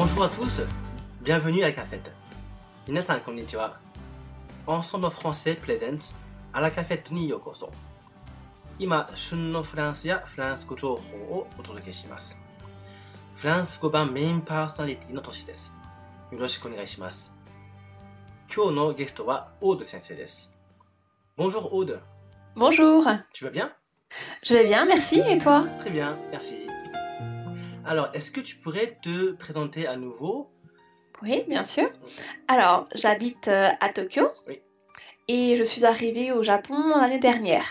Bonjour à tous, bienvenue à la cafette. 皆さんこんにちは。Ensemble en français Pleasance あらカフェットにようこそ。今、旬のフランスやフランス語情報をお届けします。フランス語版メインパーソナリティの年です。よろしくお願いします。今日のゲストはオード先生です。Bonjour Aude, Bonjour, tu vas bien je vais bien, merci, et toi Très bien, merci. Alors, est-ce que tu pourrais te présenter à nouveau? Oui, bien sûr. Alors, j'habite euh, à Tokyo Oui. et je suis arrivée au Japon l'année dernière.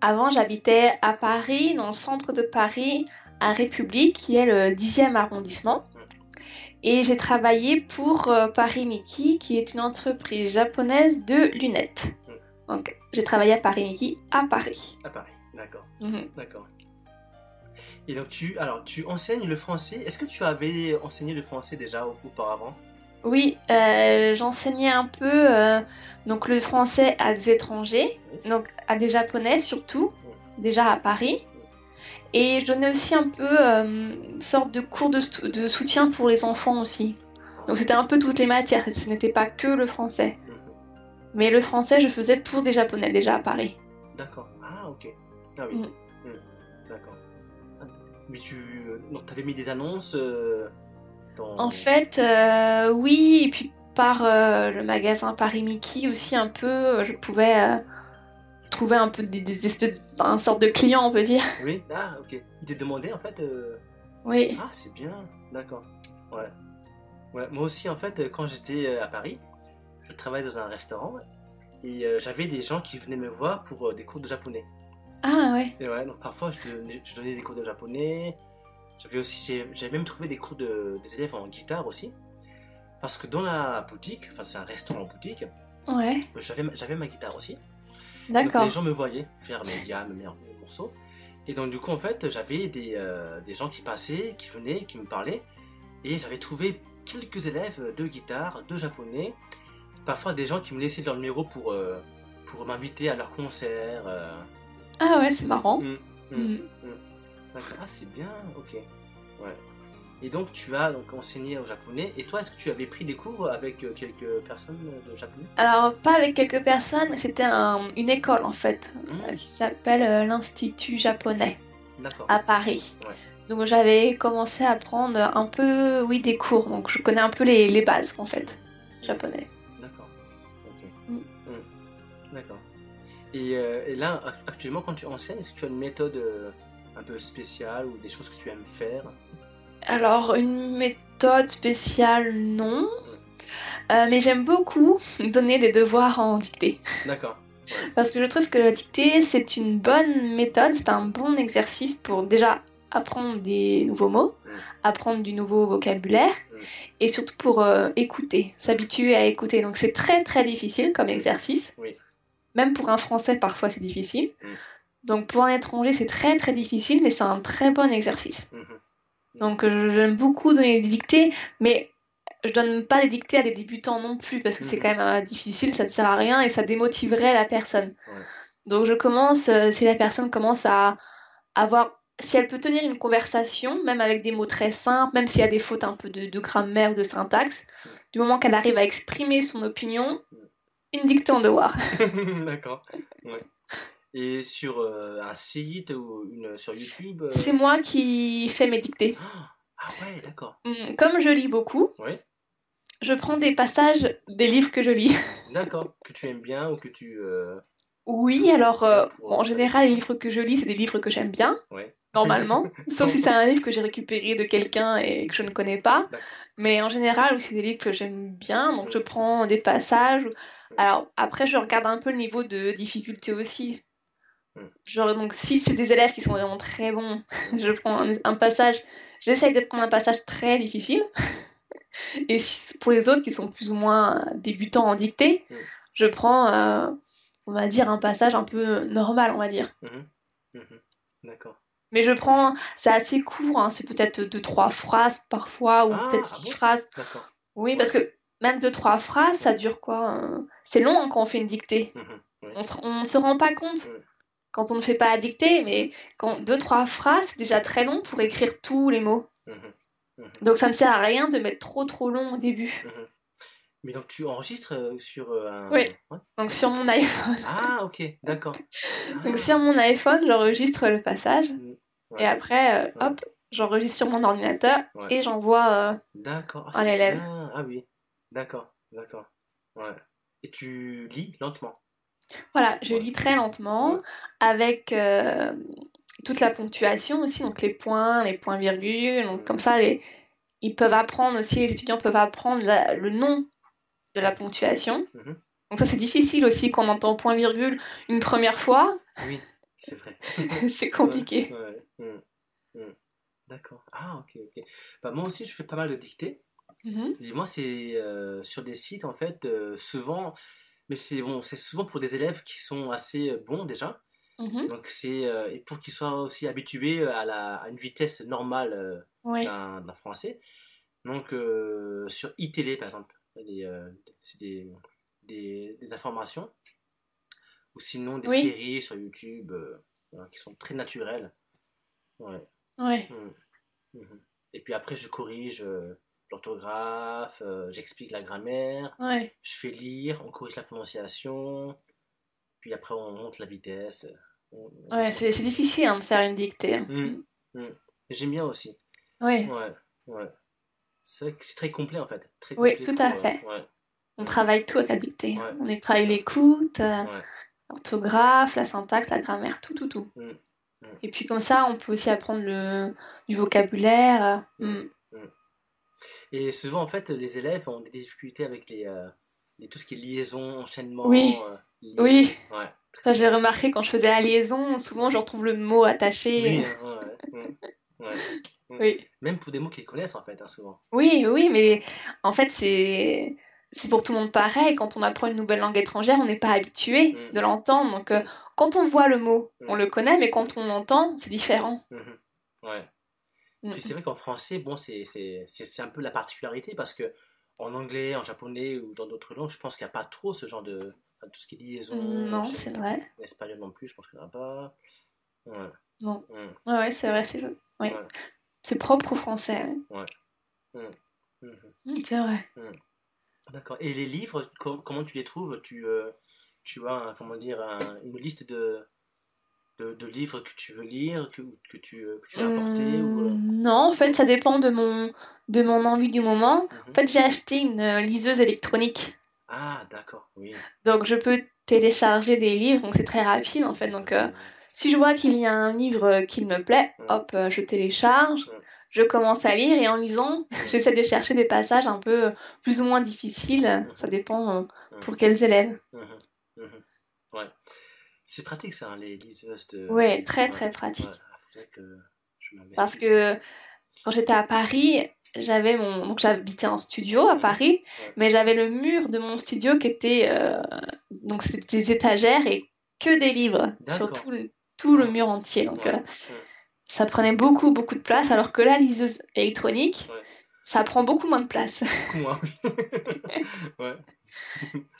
Avant, j'habitais à Paris, dans le centre de Paris, à République, qui est le 10e arrondissement. Et j'ai travaillé pour euh, Paris Miki, qui est une entreprise japonaise de lunettes. Donc, j'ai travaillé à Paris Miki à Paris. À Paris, d'accord. Mhm. D'accord. Et donc tu, alors tu enseignes le français. Est-ce que tu avais enseigné le français déjà au- auparavant? Oui, euh, j'enseignais un peu euh, donc le français à des étrangers, Oui. donc à des japonais surtout, déjà à Paris. Et je donnais aussi un peu euh, une sorte de cours de soutien pour les enfants aussi. Donc c'était un peu toutes les matières, ce n'était pas que le français. Mhm. Mais le français, je faisais pour des japonais déjà à Paris. D'accord. Ah ok. Ah oui. Mm. Mm. D'accord. Mais tu, donc t'avais mis des annonces euh, dans. En fait, euh, oui, et puis par euh, le magasin Paris Mickey aussi un peu, euh, je pouvais euh, trouver un peu des, des espèces, enfin, une sorte de client, on peut dire. Oui. Ah ok. Il te demandait en fait. euh, Oui. Ah c'est bien. D'accord. Ouais. Ouais. Moi aussi en fait quand j'étais euh, à Paris, je travaillais dans un restaurant et euh, j'avais des gens qui venaient me voir pour euh, des cours de japonais. Ah ouais. Et ouais, donc parfois je donnais, je donnais des cours de japonais. J'avais aussi, j'ai- j'avais même trouvé des cours de, des élèves en guitare aussi. Parce que dans la boutique, enfin c'est un restaurant boutique, Ouais. j'avais, ma- j'avais ma guitare aussi. Donc D'accord. les gens me voyaient faire mes gammes, mes, mes morceaux. Et donc du coup en fait j'avais des, euh, des gens qui passaient, qui venaient, qui me parlaient. Et j'avais trouvé quelques élèves de guitare, de japonais. Parfois des gens qui me laissaient leur numéro pour, euh, pour m'inviter à leur concert. euh. Ah ouais, c'est marrant. Mm, mm. Mm. D'accord, ah c'est bien, ok. Ouais. Et donc tu as donc enseigné au japonais. Et toi, est-ce que tu avais pris des cours avec euh, quelques personnes de japonais? Alors, pas avec quelques personnes, mais c'était un- une école en fait, Mm. euh, qui s'appelle euh, l'Institut japonais D'accord. à Paris. Ouais. Donc j'avais commencé à prendre un peu, oui, des cours. Donc je connais un peu les, les bases en fait, japonais. D'accord. D'accord. Et, euh, et là, ac- actuellement, quand tu enseignes, est-ce que tu as une méthode euh, un peu spéciale ou des choses que tu aimes faire? Alors, une méthode spéciale, non. Euh, mais j'aime beaucoup donner des devoirs en dictée. D'accord. Parce que je trouve que la dictée, c'est une bonne méthode, c'est un bon exercice pour déjà apprendre des nouveaux mots, Mm. apprendre du nouveau vocabulaire, Mm. et surtout pour écouter, s'habituer à écouter. Donc c'est très très difficile comme exercice. Oui. Même pour un français, parfois c'est difficile. Mm. Donc pour un étranger, c'est très très difficile, mais c'est un très bon exercice. Mhm. Donc euh, j'aime beaucoup donner des dictées, mais je donne pas des dictées à des débutants non plus parce que c'est Mhm. quand même euh, difficile, ça ne sert à rien et ça démotiverait la personne. Ouais. Donc je commence, euh, si la personne commence à avoir, si elle peut tenir une conversation, même avec des mots très simples, même s'il y a des fautes un peu de, de grammaire ou de syntaxe, Mhm. du moment qu'elle arrive à exprimer son opinion, une dictée en devoir. D'accord. Ouais. Et sur euh, un site ou une, sur YouTube euh, C'est moi qui fais mes dictées. Ah ouais, d'accord. Hum, Comme je lis beaucoup, Oui. je prends des passages des livres que je lis. D'accord. Que tu aimes bien ou que tu. euh, Oui, alors euh, en général, les livres que je lis, c'est des livres que j'aime bien, Ouais. normalement. Sauf si c'est un livre que j'ai récupéré de quelqu'un et que je ne connais pas. Mais en général, c'est des livres que j'aime bien, donc je prends des passages. Alors après, je regarde un peu le niveau de difficulté aussi. Genre, donc si c'est des élèves qui sont vraiment très bons, je prends un, un passage, j'essaye de prendre un passage très difficile. Et si, pour les autres qui sont plus ou moins débutants en dictée, je prends, euh, on va dire, un passage un peu normal, on va dire. mhm, mhm. D'accord. Mais je prends, c'est assez court, hein, c'est peut-être deux, trois phrases parfois, ou Ah, peut-être ah six bon phrases. D'accord. Oui, parce que même deux, trois phrases, ça dure quoi euh, C'est long hein, quand on fait une dictée. Mhm, ouais. On se, on se rend pas compte quand on ne fait pas la dictée, mais quand deux, trois phrases, c'est déjà très long pour écrire tous les mots. Donc ça ne sert à rien de mettre trop trop long au début. Mais donc tu enregistres euh, sur euh, un. Oui. Ouais. Donc sur mon iPhone, Ah, ok, d'accord. donc Ah, sur mon iPhone, j'enregistre le passage ouais. et après, euh, Ouais. hop, j'enregistre sur mon ordinateur et j'envoie. euh, D'accord. Ah, Un c'est élève. bien. Ah oui, d'accord, d'accord. Ouais. Et tu lis lentement? Voilà, je lis très lentement avec euh, toute la ponctuation aussi, donc les points, les points virgules. Donc comme ça, les... ils peuvent apprendre aussi, les étudiants peuvent apprendre la- le nom de la ponctuation. Mhm. Donc ça, c'est difficile aussi quand on entend point virgule une première fois. Oui, c'est vrai. c'est compliqué. Ouais, ouais. Mm, mm. D'accord. Ah, ok, ok. Bah, moi aussi, je fais pas mal de dictées. Mhm. Et moi, c'est euh, sur des sites, en fait, euh, souvent, mais c'est bon, c'est souvent pour des élèves qui sont assez euh, bons déjà. Mhm. Donc, c'est euh, et pour qu'ils soient aussi habitués à, la, à une vitesse normale euh, d'un d'un français. Donc, euh, sur iTélé, par exemple, des, euh, c'est des, des, des informations. Ou sinon, des Oui. séries sur YouTube euh, voilà, qui sont très naturelles. Ouais. Ouais. Mhm. Mhm. Et puis après, je corrige euh, l'orthographe, euh, j'explique la grammaire, Ouais. je fais lire, on corrige la prononciation, puis après, on monte la vitesse. On- on- Ouais, c'est c'est difficile hein, de faire une dictée. Mhm. J'aime bien aussi. Ouais. Ouais, ouais. C'est vrai que c'est très complet en fait. Très Oui, tout à euh, fait. ouais, On travaille tout avec la dictée. Ouais. On travaille l'écoute, euh, ouais. l'orthographe, la syntaxe, la grammaire, tout, tout, tout. Mm. Mm. Et puis comme ça, on peut aussi apprendre le, du vocabulaire. Mm. Et souvent en fait, les élèves ont des difficultés avec les, euh, les- tout ce qui est liaison, enchaînement. Oui. euh, Oui, ça j'ai remarqué quand je faisais la liaison, souvent je retrouve le mot attaché. Oui, hein, ouais. Mm. Oui, Même pour des mots qu'ils connaissent en fait, hein, souvent. oui, oui, mais en fait c'est c'est pour tout le monde pareil. Quand on apprend une nouvelle langue étrangère, on n'est pas habitué Mm. de l'entendre. Donc euh, quand on voit le mot, Mm. on le connaît, mais quand on l'entend, c'est différent. Mhm. Ouais. Mm. Puis c'est vrai qu'en français, bon, c'est c'est- c'est- c'est un peu la particularité parce que en anglais, en japonais ou dans d'autres langues, je pense qu'il n'y a pas trop ce genre de. enfin, tout ce qui est liaison. Non, c'est vrai. En espagnol non plus, je pense qu'il n'y en a pas. Ouais. Non. Mm. Ouais, c'est vrai, c'est. Ouais. C'est propre au français. ouais. Mhm. Mm, c'est vrai. D'accord. Et les livres, com- comment tu les trouves? Tu, euh, tu as, un- comment dire, un- une liste de, de, de livres que tu veux lire, que, que tu, euh, que tu apporté ou, euh, Hum, Non, en fait, ça dépend de mon, de mon envie du moment. mhm. En fait, j'ai acheté une liseuse électronique. Ah, d'accord, oui. Donc, je peux télécharger des livres. Donc, c'est très rapide, en fait. Donc, euh, si je vois qu'il y a un livre qui me plaît, hop, euh, je télécharge. Je commence à lire et en lisant, j'essaie de chercher des passages un peu euh, plus ou moins difficiles. Ça dépend euh, pour quels élèves. Ouais. C'est pratique ça, hein, les liseuses de. Ouais, très, très pratique. Ouais, ah, que je. Parce que quand j'étais à Paris, j'avais mon donc j'habitais en studio à Mhm. Paris, Ouais. mais j'avais le mur de mon studio qui était euh, donc c'était des étagères et que des livres sur tout le, tout le mur entier. Donc Ouais, euh, ça prenait beaucoup beaucoup de place alors que la liseuse électronique, Ouais. ça prend beaucoup moins de place. Beaucoup moins, oui. ouais.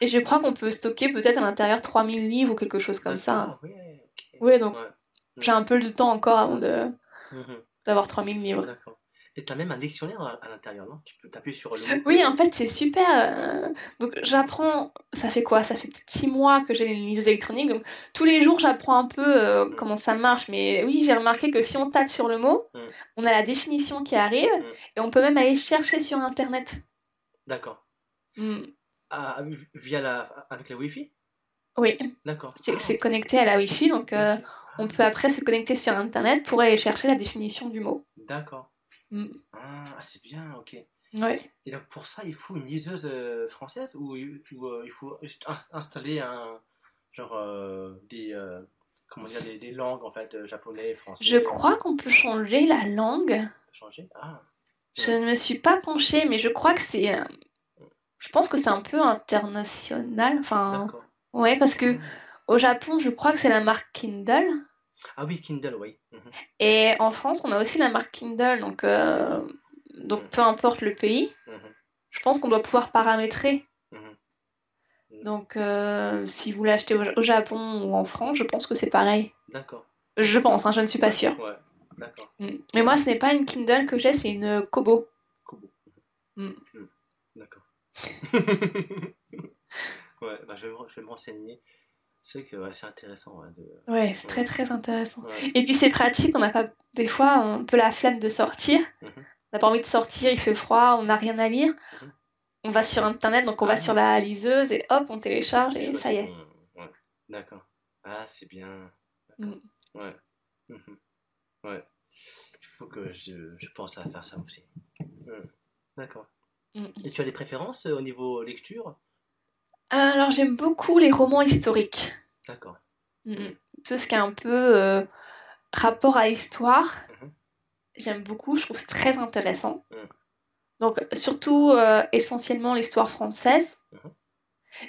Et je crois qu'on peut stocker peut-être à l'intérieur 3000 livres ou quelque chose comme ça. D'accord, ouais, donc j'ai un peu le temps encore avant de Mhm. d'avoir 3000 livres. D'accord. Et t'as même un dictionnaire à, l'intérieur, non? Tu peux t'appuyer sur le mot. Oui, en fait, c'est super. euh, Donc, j'apprends. Ça fait quoi? Ça fait peut-être six mois que j'ai une liseuse électronique. Donc, tous les jours, j'apprends un peu euh, Mm. comment ça marche. Mais oui, j'ai remarqué que si on tape sur le mot, Mm. on a la définition qui arrive Mm. et on peut même aller chercher sur Internet. D'accord. Ah, via la, avec la Wi-Fi? Oui, D'accord. c'est connecté à la Wi-Fi. Donc, euh, on peut après se connecter sur Internet pour aller chercher la définition du mot. D'accord. Mm. Ah, c'est bien, ok. Ouais. Et donc pour ça, il faut une liseuse euh, française ou, euh, il faut juste ins- installer un genre euh, des euh, comment dire des, des langues en fait euh, japonais, français. Je crois qu'on peut changer la langue. changer? Ah. Je ne me suis pas penchée, mais je crois que c'est. euh, Je pense que c'est un peu international. Enfin, ouais, parce que Ah. au Japon, je crois que c'est la marque Kindle. Ah oui, Kindle, oui. Mhm. Et en France, on a aussi la marque Kindle. Donc, euh, donc peu importe le pays, Mhm. je pense qu'on doit pouvoir paramétrer. Mhm. Donc, euh, si vous l'achetez au, au Japon ou en France, je pense que c'est pareil. D'accord. Je pense, hein, je ne suis pas sûre. Ouais. d'accord. Mm. Mais moi, ce n'est pas une Kindle que j'ai, c'est une Kobo. Kobo. Mm. Mm. D'accord. ouais, bah, je, vais, je vais me renseigner. C'est que ouais, c'est intéressant. ouais, de... Ouais, c'est très très intéressant. Et puis c'est pratique, on n'a pas des fois un peu la flemme de sortir. Mhm. On n'a pas envie de sortir, il fait froid, on n'a rien à lire. Mhm. On va sur internet, donc on Ah. va sur la liseuse et hop, on télécharge et ça y est. D'accord. Ah, c'est bien. Mm. Ouais. Mhm. Ouais. Il faut que je, je pense à faire ça aussi. Mm. D'accord. Mm. Et tu as des préférences euh, au niveau lecture? Alors j'aime beaucoup les romans historiques. D'accord. Mm. Tout ce qui est un peu euh, rapport à l'histoire, Mhm. j'aime beaucoup, je trouve c'est très intéressant. Mm. Donc surtout euh, essentiellement l'histoire française. Mhm.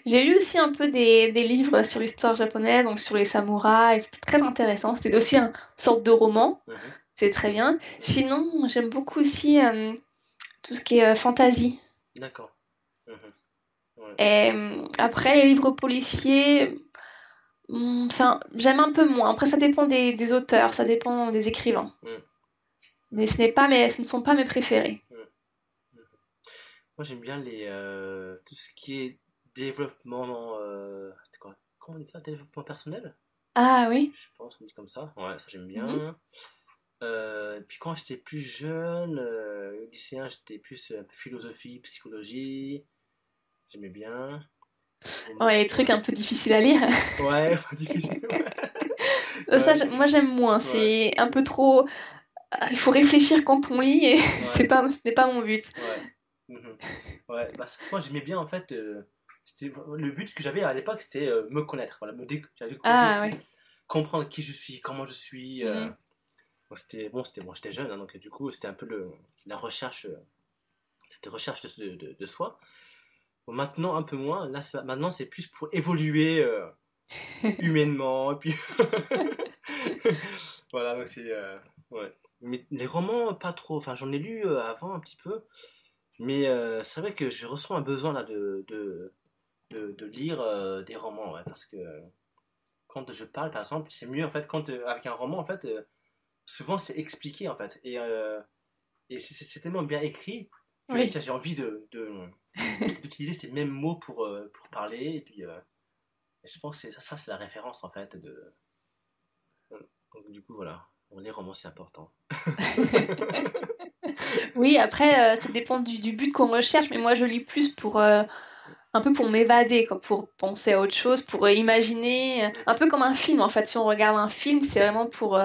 J'ai lu aussi un peu des, des livres sur l'histoire japonaise, donc sur les samouraïs, c'était très intéressant. C'était aussi une sorte de roman, Mhm. c'est très bien. Sinon, j'aime beaucoup aussi euh, tout ce qui est fantasy. D'accord. Et euh, après, les livres policiers, ça, j'aime un peu moins. Après, ça dépend des, des auteurs, ça dépend des écrivains. Mm. Mais ce pas mes, ce ne sont pas mes préférés. Moi, j'aime bien les, euh, tout ce qui est développement. Euh, quoi? Comment on dit ça? Développement personnel? Ah oui? Je pense qu'on dit comme ça. Ouais, ça j'aime bien. Mhm. Euh, puis quand j'étais plus jeune, lycéen, j'étais plus philosophie, psychologie. J'aimais bien. Ouais, les trucs un peu difficiles à lire. Ouais, difficile. ouais. Euh, Ça, Ouais. j'ai- moi, j'aime moins. C'est un peu trop. Ah, Il faut réfléchir quand on lit et c'est pas, ce n'est pas mon but. Ouais. Mhm. Ouais, bah, moi j'aimais bien en fait. euh, le but que j'avais à l'époque, c'était euh, me connaître, voilà, me déc- Ah, comprendre qui je suis, comment je suis. euh, Mhm. c'était bon, c'était bon, j'étais jeune, hein, donc du coup c'était un peu le, la recherche, euh, c'était recherche de, de, de soi. Bon, maintenant un peu moins. Là, ça- maintenant c'est plus pour évoluer euh, humainement. Et puis voilà, donc c'est euh, ouais. Mais les romans, pas trop. Enfin, j'en ai lu euh, avant un petit peu. Mais c'est vrai que je ressens un besoin là de, de, de, de lire des romans. ouais, parce que quand je parle, par exemple, c'est mieux en fait, quand, avec un roman, en fait, souvent c'est expliqué en fait. Et, et c'est- tellement bien écrit que Oui. j'ai envie de, de- d'utiliser ces mêmes mots pour, euh, pour parler. Et puis, euh, je pense que ça, c'est la référence en fait. De... Donc, du coup, voilà. Bon, les romans, c'est important. Oui, après, euh, ça dépend du, du but qu'on recherche, mais moi, je lis plus pour. un peu pour m'évader, pour penser à autre chose, pour imaginer, un peu comme un film en fait. Si on regarde un film, c'est vraiment pour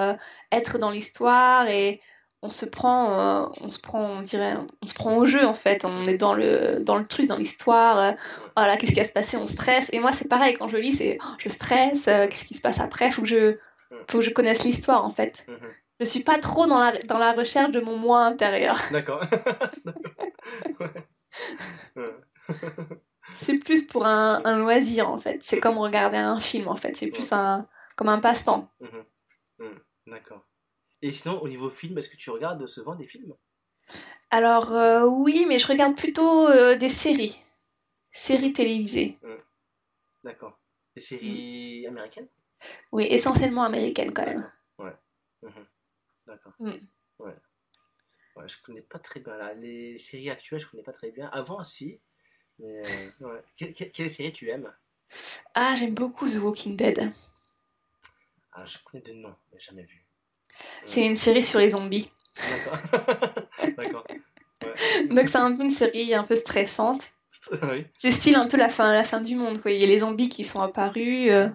être dans l'histoire et on se prend, euh, on se prend, on dirait, on se prend au jeu en fait. On est dans le, dans le truc, dans l'histoire. euh, voilà, qu'est-ce qui va se passer On stresse. Et moi, c'est pareil quand je lis, c'est, oh, je stresse. euh, qu'est-ce qui se passe après? Faut que je, faut que je connaisse l'histoire en fait. Mhm. Je suis pas trop dans la, dans la recherche de mon moi intérieur. D'accord. C'est plus pour un, un loisir en fait. C'est comme regarder un film en fait. C'est plus un comme un passe-temps. Mhm. Mhm. D'accord. Et sinon, au niveau film, est-ce que tu regardes souvent des films? Alors euh, oui, mais je regarde plutôt euh, des séries, séries télévisées. D'accord. Des séries américaines? Oui, essentiellement américaines quand même. Mhm. D'accord. Mm. Ouais. Ouais, je connais pas très bien. Là. Les séries actuelles, je connais pas très bien. Avant, si. Mais, euh, ouais. Que- que- quelle série tu aimes? Ah, j'aime beaucoup The Walking Dead. Ah, je connais de nom, mais jamais vu. C'est une série sur les zombies. D'accord. D'accord. Donc c'est un peu une série un peu stressante. oui. C'est style un peu la fin, la fin du monde quoi. Il y a les zombies qui sont apparus. euh,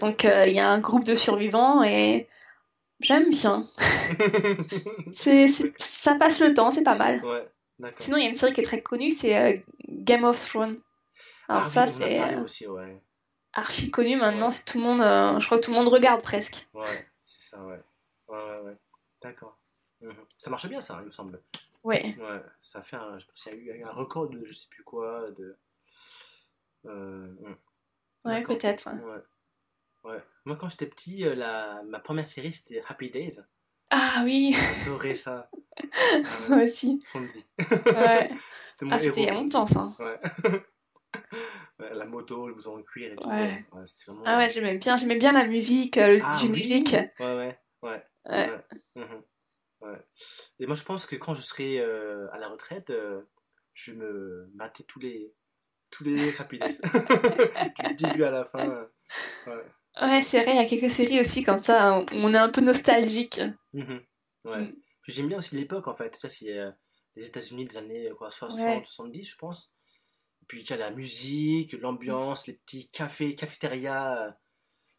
donc euh, il y a un groupe de survivants et j'aime bien. C'est, c'est- ça passe le temps, c'est pas mal. ouais. D'accord. Sinon, il y a une série qui est très connue, c'est euh, Game of Thrones. Alors Ah ça, c'est euh, aussi, archi connu maintenant. C'est tout le monde, euh, je crois que tout le monde regarde presque. Ouais, c'est ça, ouais. Ouais, ouais, ouais. D'accord. Mhm. Ça marche bien, ça, il me semble. Ouais. Ouais, ça fait un, je pense qu'il y a eu un record de je sais plus quoi, de... Euh, hum. Ouais, peut-être. Ouais. Ouais. Moi, quand j'étais petit, euh, la... ma première série, c'était Happy Days. Ah oui, J'adorais ça. moi Euh, aussi. Ouais. C'était mon Ah, c'était il y a héros, longtemps ça. Ouais. La moto, le blouson en cuir et tout. Ouais. Ouais, c'était vraiment... Ah ouais, j'aimais bien, j'aimais bien la musique, euh, le Ah, générique. Ouais, ouais, ouais. Ouais. Ouais. Mhm. Ouais. Et moi, je pense que quand je serai euh, à la retraite, euh, je vais me mater tous les tous les rapides. du début à la fin. Ouais. C'est vrai, il y a quelques séries aussi comme ça, on- on est un peu nostalgique. Mhm. Ouais. Mm. Puis j'aime bien aussi l'époque en fait. Ça, c'est euh, les États-Unis des années quoi, 60, Ouais. 70, je pense. Puis tu as la musique, l'ambiance, les petits cafés, cafétérias,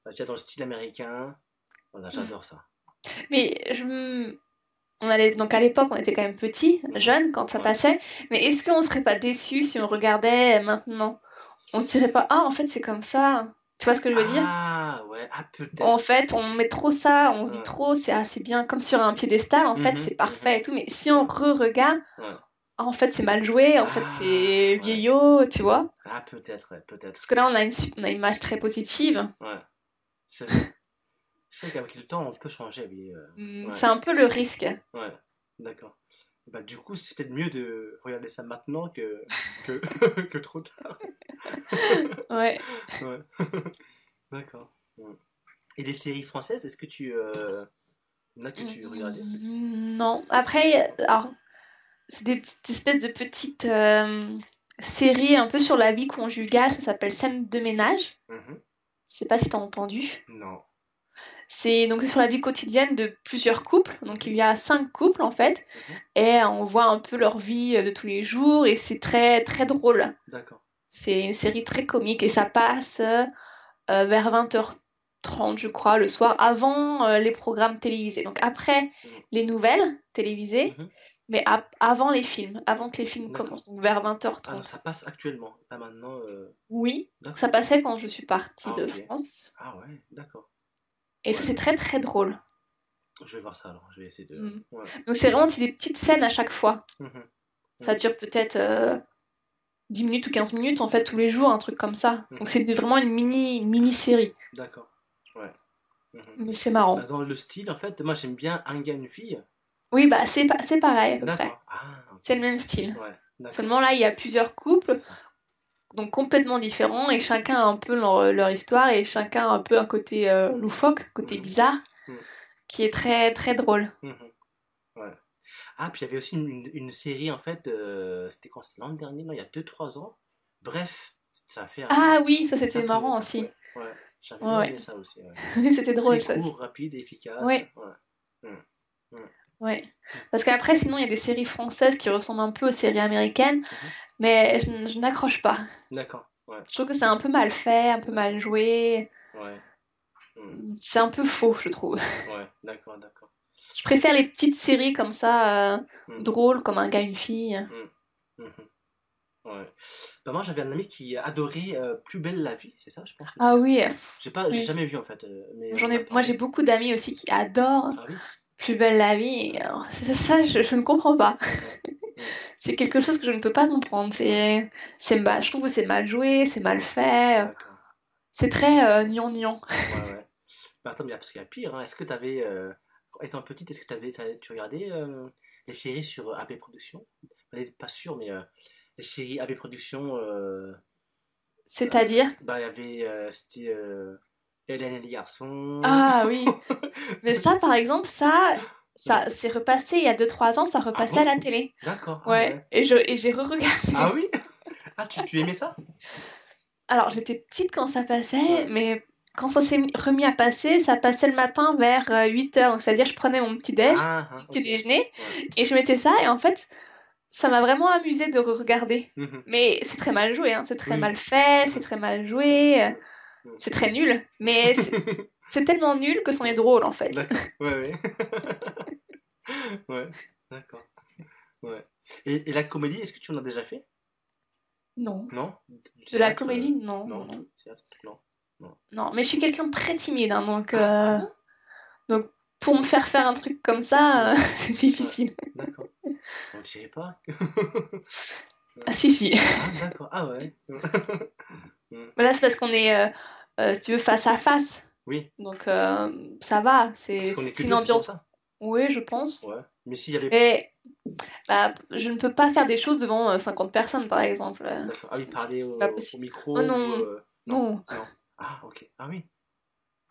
euh, dans le style américain. Voilà, j'adore ça. Mais je on allait donc à l'époque, on était quand même petits, jeunes quand ça Ouais. passait. Mais est-ce qu'on serait pas déçus si on regardait maintenant? On se dirait pas, ah, en fait, c'est comme ça. Tu vois ce que je veux dire? Ah ouais, ah peut-être. En fait, on met trop ça, on se dit Ouais. trop, c'est assez bien, comme sur un piédestal, en fait, Mhm, c'est parfait et tout. Mais si on re-regarde, Ouais. Ah, en fait, c'est mal joué, en fait, Ah, c'est ouais. vieillot, tu vois? Ah peut-être, ouais, peut-être. Parce que là, on a une, su- on a une image très positive. Ouais. C'est vrai. C'est vrai qu'avec le temps, on peut changer. Euh, Hmm, Ouais. C'est un peu le risque. Ouais, d'accord. Bah, du coup, c'est peut-être mieux de regarder ça maintenant que, que, que trop tard. Ouais. Ouais. D'accord. Et des séries françaises, est-ce que tu. Euh... a que tu regardais Mm, Non. Après, alors, c'est des petites espèces de petites euh, séries un peu sur la vie conjugale. Ça s'appelle Scène de ménage. Mhm. Je sais pas si t'as entendu. Non. C'est donc c'est sur la vie quotidienne de plusieurs couples. Donc il y a cinq couples en fait, Mhm. et on voit un peu leur vie euh, de tous les jours et c'est très très drôle. D'accord. C'est une série très comique et ça passe euh, euh, vers 20h30 je crois le soir avant euh, les programmes télévisés. Donc après Mhm. les nouvelles télévisées, Mhm. Mais avant les films, avant que les films commencent. Donc vers Ah, 20h30. non, ça passe actuellement. Là maintenant. euh, Oui, ça passait quand je suis partie Ah, de. France. Ah ouais, d'accord. Et ça, Ouais. c'est très très drôle. Je vais voir ça alors. Je vais essayer de. Mhm. Ouais. Donc c'est vraiment des petites scènes à chaque fois. Mhm. Ça dure peut-être euh, 10 minutes ou 15 minutes en fait tous les jours, un truc comme ça. Mhm. Donc c'est vraiment une mini mini série. D'accord. Ouais. Mhm. Mais c'est marrant. Bah, Dans le style, en fait, moi j'aime bien un gars, une fille. Oui, bah c'est pa- c'est pareil à peu près. D'accord. Ah. C'est le même style. Ouais. Seulement là, il y a plusieurs couples, donc complètement différents, et chacun a un peu leur, leur histoire, et chacun a un peu un côté euh, loufoque, côté Mhm. bizarre, Mhm. qui est très très drôle. Mhm. Ouais. Ah, puis il y avait aussi une, une série, en fait, euh, c'était quand? C'était l'an dernier Non, il y a 2-3 ans. Bref, ça a fait un. Ah oui, ça c'était marrant ça, aussi. Ouais, ouais. j'avais Ouais, bien ouais. aimé ça aussi. C'était drôle Très ça court, rapide efficace. Ouais. Ouais. Ouais. Parce qu'après, sinon, il y a des séries françaises qui ressemblent un peu aux séries américaines, Mhm. mais je, n'accroche pas. D'accord. Ouais. Je trouve que c'est un peu mal fait, un peu mal joué. Ouais. Mm. C'est un peu faux, je trouve. Ouais. D'accord, d'accord. Je préfère les petites séries comme ça, euh, Mm. drôles, comme un gars, une fille. Mhm. Ouais. Bah, moi, j'avais un ami qui adorait euh, Plus belle la vie, c'est ça, je pense. le Ah oui, J'ai pas, j'ai jamais vu en fait. euh, mais j'en on ai, a moi j'ai beaucoup d'amis aussi qui adorent Ah oui? Plus belle la vie. alors, ça, ça, je, je ne comprends pas. C'est quelque chose que je ne peux pas comprendre. C'est, c'est mal, je trouve que c'est mal joué, c'est mal fait. C'est très euh, gnangnan. Ouais, ouais. Bah, attends, mais parce qu'il y a pire. hein. Est-ce que tu avais, étant petite, est-ce que t'avais, t'avais- tu regardais euh, les séries sur euh, AB Productions? Pas sûr, mais euh, les séries AB Productions, euh, C'est-à-dire? bah, il y avait, euh, c'était euh, Hélène et les garçons. Ah oui. Mais ça, par exemple, ça, ça c'est repassé il y a 2-3 ans, ça repassait bon à la télé. D'accord. ah Ouais. Et je, et j'ai re-regardé. Ah oui? Ah, tu, tu aimais ça? Alors, j'étais petite quand ça passait, Ouais. mais quand ça s'est mis- remis à passer, ça passait le matin vers 8h. Donc, c'est-à-dire, je prenais mon petit déj, Ah, ah, petit déjeuner, Ouais. et je mettais ça, et en fait, ça m'a vraiment amusé de re-regarder. Mhm. Mais c'est très mal joué, hein. C'est très Oui. mal fait, c'est très mal joué, euh. C'est très nul. Mais c'est tellement nul que c'en est drôle, en fait. D'accord. Ouais, ouais. ouais, d'accord. Ouais. Et, et la comédie, est-ce que tu en as déjà fait? Non. Non? De la comédie, euh, non. Non, non, non. non. Non, mais je suis quelqu'un de très timide, hein, donc, Ah, euh, donc pour me faire faire un truc comme ça, euh, c'est difficile. D'accord. On ne dirait pas. Ah si, si. ah, d'accord. Ah ouais. Mais là, c'est parce qu'on est, euh, euh, si tu veux, face à face. oui. Donc euh, ça va, c'est une ambiance. Oui, je pense. Ouais. Mais s'il y avait. Et bah, je ne peux pas faire des choses devant euh, 50 personnes, par exemple. D'accord. Ah oui, parler au, micro. Oh non. ou, euh, Non. Ah, ok. Ah oui.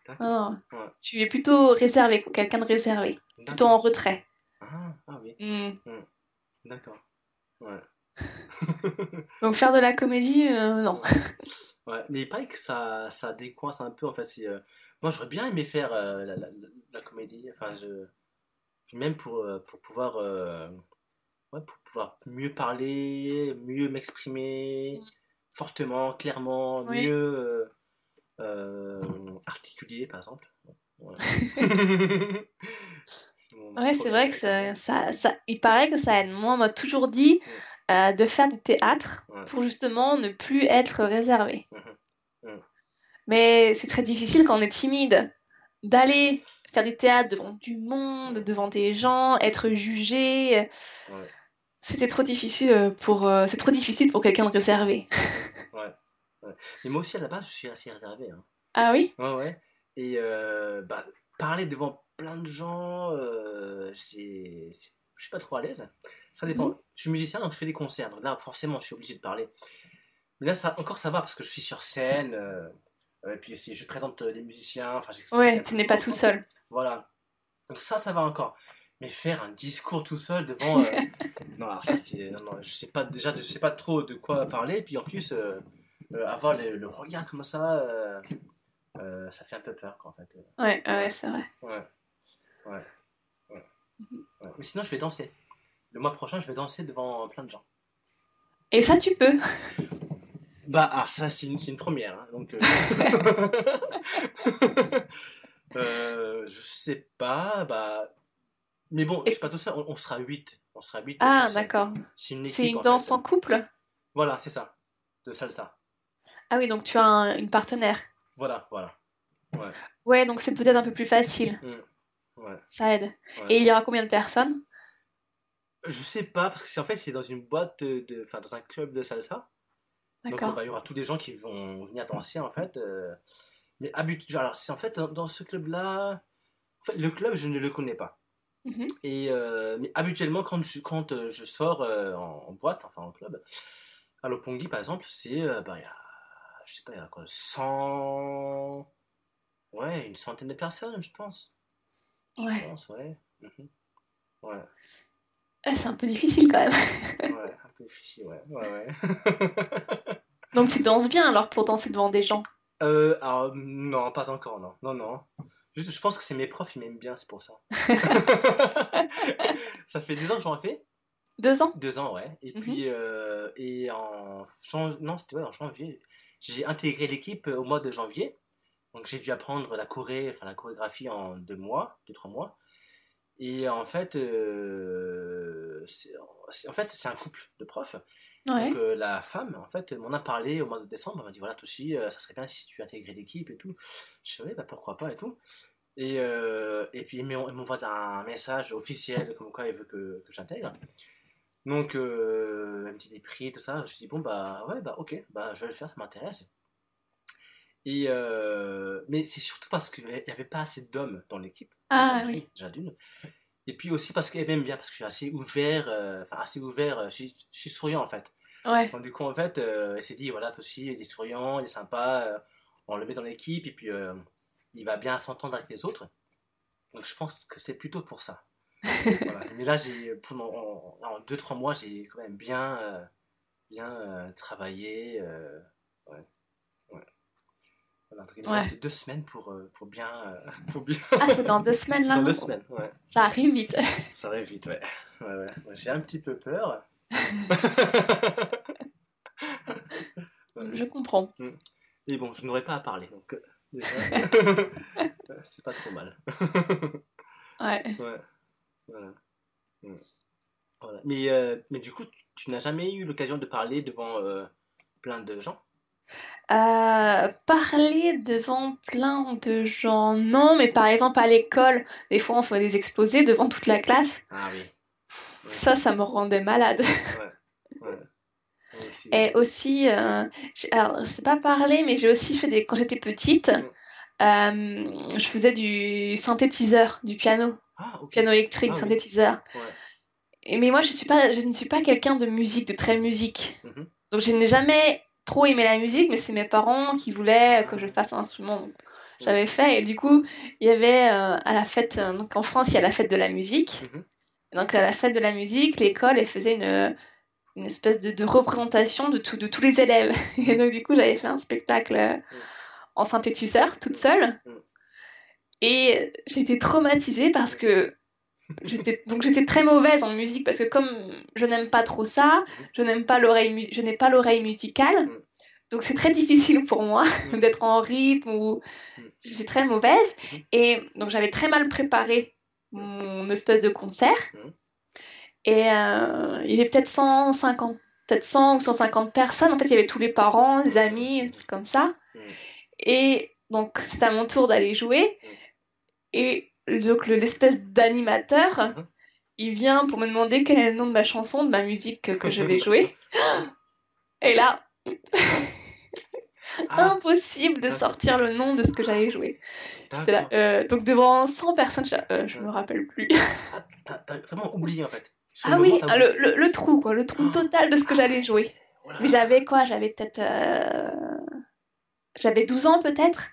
D'accord. Ouais. Tu es plutôt réservé, quelqu'un de réservé, plutôt en retrait. Ah, ah oui, Hmm. d'accord. Ouais. Donc faire de la comédie, euh, non. Ouais, mais il paraît que ça, ça décoince un peu en fait. euh, Moi j'aurais bien aimé faire euh, la, la- la comédie, enfin je... même pour, pour pouvoir ouais, pour pouvoir mieux parler, mieux m'exprimer fortement, clairement, Oui. mieux articuler par exemple. Ouais. C'est mon Ouais, c'est vrai que ça, ça, ça- il paraît que ça aide. Moi, on m'a toujours dit euh, de faire du théâtre Ouais. pour justement ne plus être réservé. Mais c'est très difficile quand on est timide d'aller faire du théâtre devant du monde, devant des gens, être jugé. Ouais. C'était trop difficile euh, pour, euh, c'est trop difficile pour quelqu'un de réservé. Ouais. Ouais. Mais moi aussi à la base je suis assez réservé. hein. Ah oui? Ouais, ouais. Et euh, bah, parler devant plein de gens, euh, c'est- je suis pas trop à l'aise. Ça dépend. Mhm. Je suis musicien, donc je fais des concerts. Donc là, forcément, je suis obligé de parler. Mais là, ça, encore, ça va parce que je suis sur scène. euh, et puis je présente euh, les musiciens. Enfin, Ouais, tu n'es pas tout seul. Voilà. Donc ça, ça va encore. Mais faire un discours tout seul devant... euh, non, alors ça, c'est... Non, non, je sais pas... Déjà, je sais pas trop de quoi parler. Puis en plus, euh, euh, avoir le, le regard comme ça, euh, euh, ça fait un peu peur, quoi, en fait. Ouais, ouais, c'est vrai. Ouais. Ouais. Ouais. Mais sinon, je vais danser. Le mois prochain, je vais danser devant plein de gens. Et ça, tu peux. Bah, ah, ça, c'est une, première. hein, donc, euh... euh, je sais pas. Bah... Mais bon, je suis pas tout seul. On, on sera 8. On sera 8. Ah, d'accord. C'est une équipe. Une en danse fait. en couple? Voilà, c'est ça. De salsa. Ah oui, donc tu as un- une partenaire. Voilà, voilà. Ouais. Ouais, donc c'est peut-être un peu plus facile. Ouais. Ça aide. ouais. Et il y aura combien de personnes? Je sais pas, parce que c'est en fait, c'est dans une boîte de. Enfin, dans un club de salsa. Donc, bah, il y aura tous des gens qui vont venir danser, en fait. euh, mais habituellement, alors, c'est en fait, dans, ce club-là. En fait, le club, je ne le connais pas. Mhm. Et, euh, mais habituellement, quand je, quand euh, je sors euh, en, en boîte, enfin en club, à Lopongi, par exemple, c'est. bah, il y a. Je sais pas, il y a quoi 100. Ouais, une centaine de personnes, je pense. Je Ouais. pense, ouais. Mhm. Ouais, Ah, c'est un peu difficile quand même. ouais, un peu difficile, ouais. ouais, ouais. Donc tu danses bien alors pour danser devant des gens? Euh, alors, non, pas encore, non. Non, non. Juste, je pense que c'est mes profs, ils m'aiment bien, c'est pour ça. ça fait deux ans que j'en fais. Deux ans? Deux ans, ouais. Et Mhm. puis, euh, et en, non, c'était ouais, en janvier. J'ai intégré l'équipe au mois de janvier. Donc, j'ai dû apprendre la choré, enfin, la chorégraphie en deux mois, deux, trois mois. Et en fait, euh, c'est, en fait, c'est un couple de profs. Ouais. Donc, euh, la femme, en fait, m'en a parlé au mois de décembre. Elle m'a dit voilà, Toshi, euh, ça serait bien si tu intégrais l'équipe et tout. Je dis ouais, bah pourquoi pas et tout. Et, et puis, elle m'envoie un message officiel comme quoi elle veut que, que j'intègre. Donc, elle me dit des prix, tout ça. Je dis bon, bah ouais, bah ok, bah je vais le faire, ça m'intéresse. Et euh, mais c'est surtout parce qu'il n'y avait pas assez d'hommes dans l'équipe. Ah oui. déjà d'une. Et puis aussi parce qu'elle m'aime bien, parce que je suis assez ouvert, euh, enfin assez ouvert, euh, je suis, je suis souriant en fait. Ouais. Donc, du coup, en fait, euh, elle s'est dit, voilà, toi aussi, il est souriant, il est sympa, euh, on le met dans l'équipe et puis euh, il va bien s'entendre avec les autres. Donc, je pense que c'est plutôt pour ça. Voilà. Mais là, j'ai, pendant en, en deux, trois mois, j'ai quand même bien, euh, bien euh, travaillé. euh. Ouais. Il Ouais. reste deux semaines pour, euh, pour bien. euh, pour bien... Ah, c'est dans deux semaines là? dans deux semaines, ouais. Ça arrive vite. Ça va vite, ouais. ouais, ouais. J'ai un petit peu peur. Je comprends. Et bon, je n'aurais pas à parler, donc euh, déjà, c'est pas trop mal. Ouais. Ouais. Voilà. Mm. Voilà. Mais, euh, mais du coup, tu, tu n'as jamais eu l'occasion de parler devant euh, plein de gens? Euh, parler devant plein de gens, non, mais par exemple à l'école, des fois on fait des exposés devant toute la classe. Ah oui. Ouais. Ça, ça me rendait malade. Ouais. ouais. Moi aussi. Et aussi, euh, alors je sais pas parler, mais j'ai aussi fait des, quand j'étais petite, euh, je faisais du synthétiseur, du piano, Ah, piano électrique, Ah synthétiseur. Et, mais moi, je suis pas, je ne suis pas quelqu'un de musique, de très musique. Mhm. Donc je n'ai jamais trop aimé la musique, mais c'est mes parents qui voulaient que je fasse un instrument. Donc, j'avais fait. Et du coup, il y avait euh, à la fête, euh, donc en France, il y a la fête de la musique. Mhm. Donc à la fête de la musique, l'école, elle faisait une, une espèce de, de représentation de, tout, de tous les élèves. Et donc du coup, j'avais fait un spectacle euh, en synthétiseur, toute seule. Mm. Et j'ai été traumatisée parce que j'étais donc j'étais très mauvaise en musique parce que comme je n'aime pas trop ça, je n'aime pas l'oreille je n'ai pas l'oreille musicale. Mm. Donc c'est très difficile pour moi Mm. d'être en rythme ou Mm. je suis très mauvaise. Et donc j'avais très mal préparé mon espèce de concert. Et euh, il y avait peut-être 150 peut-être 100 ou 150 personnes. En fait il y avait tous les parents les amis des trucs comme ça. Et donc c'est à mon tour d'aller jouer. Et donc le- l'espèce d'animateur Mhm. il vient pour me demander quel est le nom de ma chanson de ma musique que, que je vais jouer et là Ah, impossible de d'accord. sortir le nom de ce que j'allais jouer J'étais là, euh, donc devant 100 personnes, je, euh, je me rappelle plus. Ah, t'as vraiment oublié en fait. Sur Ah le oui, ah, le, le, le trou, quoi, le trou Oh. total de ce que j'allais jouer. Mais j'avais quoi J'avais peut-être. euh, J'avais 12 ans peut-être.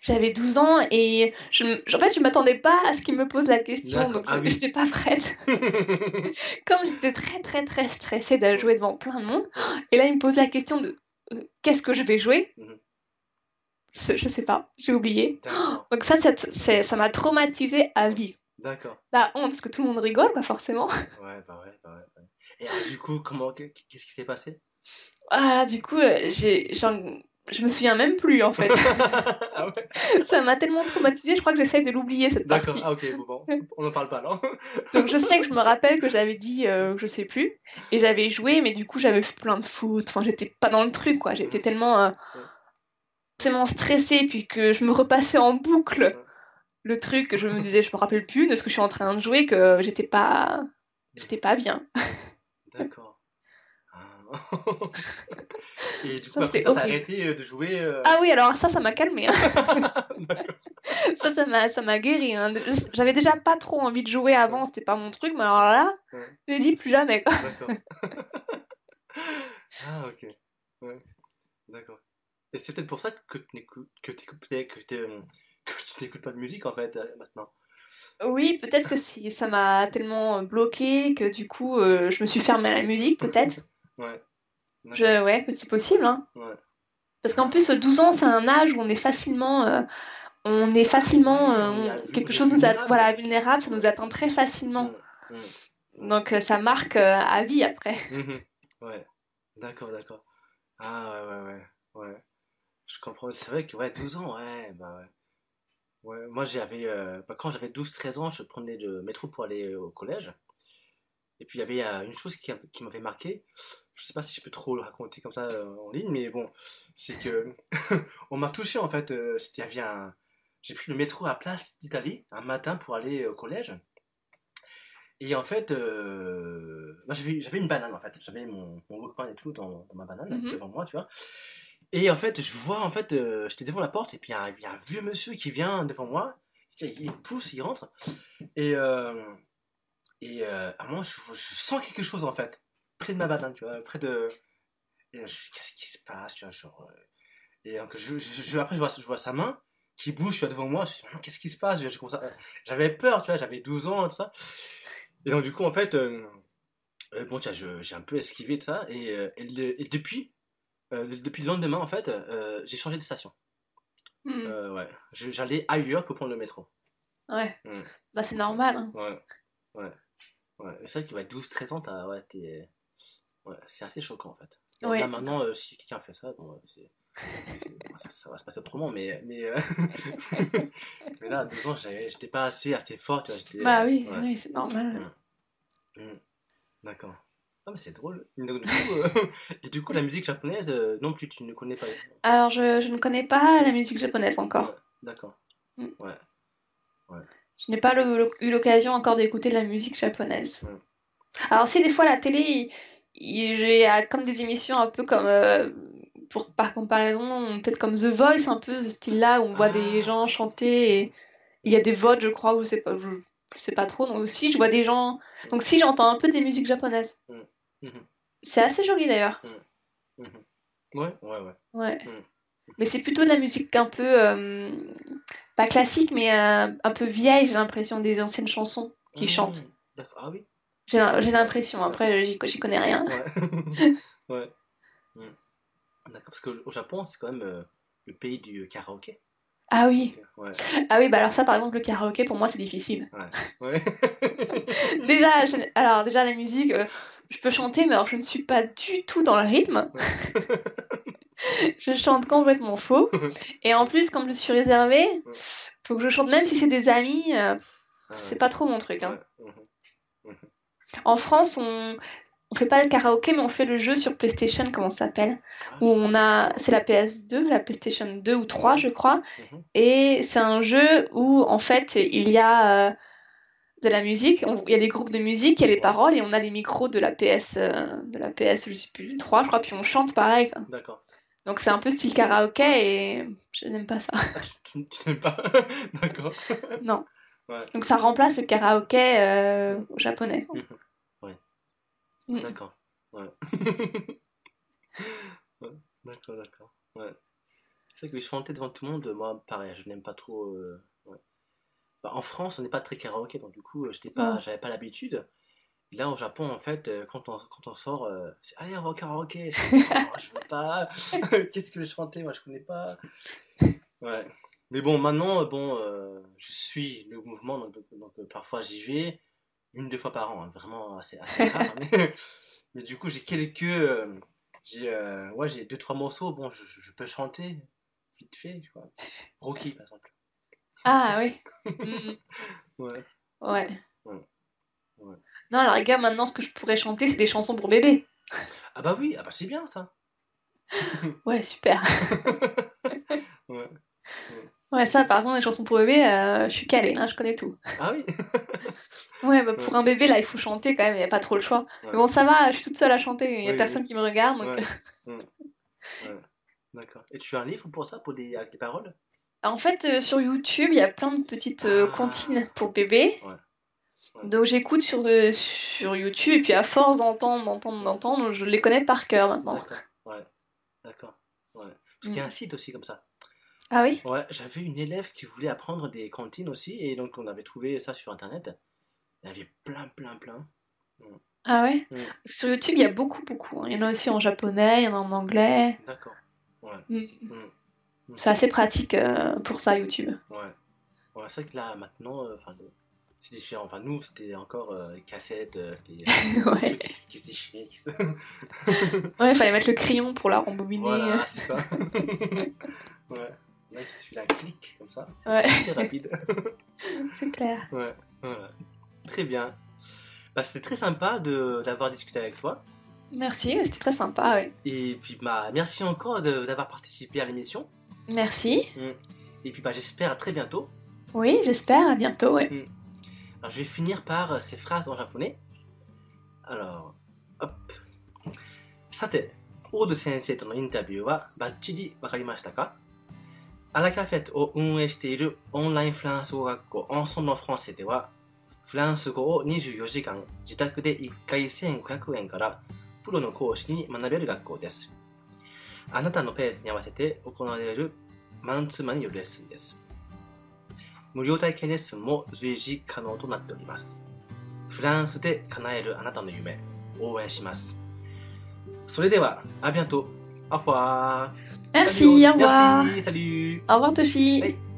J'avais 12 ans et je, en fait je m'attendais pas à ce qu'il me pose la question, donc Ah oui. j'étais pas prête. Comme j'étais très très très stressée de jouer devant plein de monde, et là il me pose la question de euh, qu'est-ce que je vais jouer? Mhm. je, sais- je sais pas, j'ai oublié. Donc ça, ça m'a traumatisée à vie. D'accord. La honte, parce que tout le monde rigole, pas forcément. Ouais, bah ouais, bah ouais. ouais. Et alors, du coup, comment, qu'est-ce qui s'est passé? Ah, du coup, euh, j'ai, je me souviens même plus en fait. Ah ouais ça m'a tellement traumatisée, je crois que j'essaye de l'oublier cette D'accord. partie. Ah ok, bon, bon, on n'en parle pas alors. Donc je sais que je me rappelle que j'avais dit, euh, je sais plus, et j'avais joué, mais du coup j'avais fait plein de foot. Enfin, j'étais pas dans le truc quoi. J'étais tellement, euh, Ouais. tellement stressée, puis que je me repassais en boucle Ouais. le truc que je me disais, je me rappelle plus de ce que je suis en train de jouer, que j'étais pas, j'étais pas bien. D'accord. Et du coup, Ça, après ça, t'as horrible. arrêté euh, de jouer. euh, Ah oui, alors ça, ça m'a calmé. hein. Ça, ça m'a, ça m'a guéri. hein. J'avais déjà pas trop envie de jouer avant, c'était pas mon truc, mais alors là, Ouais. j'ai dit plus jamais. Quoi. D'accord. ah ok. Ouais. D'accord. Et c'est peut-être pour ça que tu n'écoutes que que euh, pas de musique en fait maintenant. Oui, peut-être que ça m'a tellement bloqué que du coup, euh, je me suis fermée à la musique, peut-être. Ouais. Je, ouais, c'est possible. Hein. Ouais. Parce qu'en plus, 12 ans, c'est un âge où on est facilement, euh, on est facilement, euh, On quelque chose nous a, voilà, vulnérable, ça nous atteint très facilement. Donc euh, ça marque euh, à vie après. Mhm. Ouais, d'accord, d'accord. Ah ouais, ouais, ouais, ouais. Je comprends. C'est vrai que ouais, 12 ans, ouais, bah ouais. Ouais, moi j'avais, euh, bah, quand j'avais 12-13 ans, je prenais le métro pour aller au collège. Et puis il y avait euh, une chose qui, qui m'avait marqué. Je sais pas si je peux trop le raconter comme ça euh, en ligne, mais bon, c'est que on m'a touché en fait. euh, C'était, un, j'ai pris le métro à Place d'Italie un matin pour aller au collège. Et en fait, euh, j'avais, une banane en fait. J'avais mon, mon Walkman et tout dans, dans ma banane Mhm. devant moi, tu vois. Et en fait, je vois en fait, j'étais devant la porte et puis il y, a un- il y a un vieux monsieur qui vient devant moi. Il il pousse, il rentre. Et, euh, et euh, à un moment, je, je sens quelque chose en fait, près de ma banane, tu vois, près de. Et je me dis, qu'est-ce qui se passe, tu vois, genre. euh, Et donc, je, après, je vois, je vois sa main qui bouge, tu vois, devant moi. Je me dis, qu'est-ce qui se passe à- J'avais peur, tu vois, j'avais 12 ans, tout ça. Et donc, du coup, en fait, euh, euh, bon, tu vois, j'ai un peu esquivé tout ça. Et, et le- et depuis, le- depuis le lendemain, en fait, j'ai changé de station. Hmm. Euh, ouais, j'allais ailleurs pour prendre le métro. Ouais. Mm. Bah c'est normal. hein. Ouais, ouais, ouais. C'est vrai que ouais, 12-13 ans, t'as- ouais, t'es- ouais, c'est assez choquant en fait. Ouais. Là maintenant, euh, si quelqu'un fait ça, bon, c'est- c'est- bon, ça, ça va se passer autrement, mais, mais, euh, mais là, à 12 ans, j'avais- j'étais pas assez, assez fort, tu vois. j'étais, Bah oui, ouais. oui, c'est normal. Mm. Mm. D'accord. Ah, mais c'est drôle. Donc, du coup, euh, et du coup, la musique japonaise, euh, non plus, tu ne connais pas. Alors je, je ne connais pas la musique japonaise encore. Ouais, D'accord. Mm. Ouais. Je n'ai pas le- le- eu l'occasion encore d'écouter de la musique japonaise. Mm. Alors si des fois la télé, j'ai euh, comme des émissions un peu comme, euh, pour, par comparaison, peut-être comme The Voice, un peu ce style-là, où on voit des Ah. gens chanter et il y a des votes, je crois, ou je sais pas, je, je sais pas trop. Donc aussi, je vois des gens. Donc si j'entends un peu des musiques japonaises. Mhm. C'est assez joli d'ailleurs. Mhm. Ouais, ouais, ouais. Ouais. Mais c'est plutôt de la musique un peu, euh, pas classique, mais euh, un peu vieille, j'ai l'impression, des anciennes chansons qui Hmm, chantent. D'accord. Ah oui. J'ai l'im- j'ai l'impression, après j'y connais rien. Ouais. ouais. D'accord, parce qu'au Japon, c'est quand même euh, le pays du karaoké. Ah oui, Ouais. ah oui, bah alors ça par exemple le karaoké pour moi c'est difficile. Ouais. Déjà, je- alors déjà la musique, euh, je peux chanter, mais alors je ne suis pas du tout dans le rythme. je chante complètement faux. Et en plus, comme je suis réservée, faut que je chante même si c'est des amis, euh, c'est pas trop mon truc. hein. Ouais. Mhm. En France, on on fait pas le karaoké, mais on fait le jeu sur PlayStation, comment ça s'appelle Ah, Où on a, c'est la PS2, la PlayStation 2 ou 3, je crois. Mhm. Et c'est un jeu où, en fait, il y a euh, de la musique, on- il y a des groupes de musique, il y a les paroles, et on a les micros de la PS, euh, de la PS, je sais plus, 3, je crois, puis on chante pareil. D'accord. Donc c'est un peu style karaoké, et je n'aime pas ça. Ah, tu n'aimes pas? D'accord. Non. Ouais. Donc ça remplace le karaoké euh, japonais. Ouais. Mm. D'accord. Ouais. Ouais. D'accord, d'accord. Ouais. C'est vrai que chanter devant tout le monde, moi, pareil, je n'aime pas trop. euh. Bah, en France, on n'est pas très karaoké, donc du coup, euh, j'étais pas, j'avais pas l'habitude. Et là, au Japon, en fait, euh, quand on, quand on sort, euh, c'est allez, on va au karaoké. Oh, je veux pas. Qu'est-ce que je chantais Moi, je connais pas. Ouais. Mais bon, maintenant, euh, bon, euh, je suis le mouvement, donc, euh, parfois j'y vais une, deux fois par an, hein, vraiment assez, assez rare. mais, mais du coup, j'ai quelques. j'ai ouais, j'ai deux, trois morceaux, bon, je, peux chanter vite fait. Rocky, par exemple. Ah oui. Mm. Ouais. Ouais. Ouais. Ouais. Non, à la rigueur, maintenant, ce que je pourrais chanter, c'est des chansons pour bébé. Ah bah oui, ah bah c'est bien ça. Ouais, super. Ouais. Ouais, ça, par contre, les chansons pour bébé, euh, je suis calée, hein, je connais tout. Ah oui Ouais, bah, pour un bébé, là, il faut chanter quand même, il n'y a pas trop le choix. Ouais. Mais bon, ça va, je suis toute seule à chanter, il n'y a Oui, personne oui. qui me regarde, donc... Ouais. Ouais. D'accord. Et tu as un livre pour ça, pour des, avec des paroles? En fait, euh, sur YouTube, il y a plein de petites euh, Ah. comptines pour bébés. Donc j'écoute sur, le- sur YouTube, et puis à force d'entendre, d'entendre, d'entendre, je les connais par cœur maintenant. D'accord. Ouais. D'accord. Ouais. Parce qu'il y a un site aussi comme ça. Ah oui? Ouais, j'avais une élève qui voulait apprendre des cantines aussi, et donc on avait trouvé ça sur internet. Il y avait plein, plein, plein. Ah ouais? Mm. Sur YouTube, il y a beaucoup, beaucoup. hein. Il y en a aussi en japonais, il y en a en anglais. D'accord. Ouais. Mm. Mm. C'est assez pratique euh, pour ça, YouTube. Ouais. Ouais, c'est vrai que là, maintenant, euh, enfin, c'est différent. Enfin, nous, c'était encore euh, les cassettes, euh, les Ouais. qui, qui se déchiraient. Qui se... Ouais, il fallait mettre le crayon pour la rembobiner. voilà, c'est ça. ouais. Là, il suffit d'un clic, comme ça. C'est Ouais. rapide. C'est clair. Ouais, voilà. Très bien. Bah, c'était très sympa de- d'avoir discuté avec toi. Merci, c'était très sympa, ouais. Et puis, bah, merci encore d'avoir participé à l'émission. Merci. Et puis, bah, j'espère à très bientôt. Oui, j'espère, à bientôt, ouais. Alors, je vais finir par ces phrases en japonais. Alors, hop. さて、オード先生とのインタビューはバッチリわかりましたかアラカフェットを運営しているオンラインフランス語学校オンソンのフランセでは、フランス語を24時間自宅で1回1500円からプロの講師に学べる学校です。あなたのペースに合わせて行われるマンツーマンによるレッスンです。無料体験レッスンも随時可能となっております。フランスで叶えるあなたの夢、応援します。それでは、アビアント、アフォー Merci, au revoir. Merci, salut Au revoir, Toshi. Bye.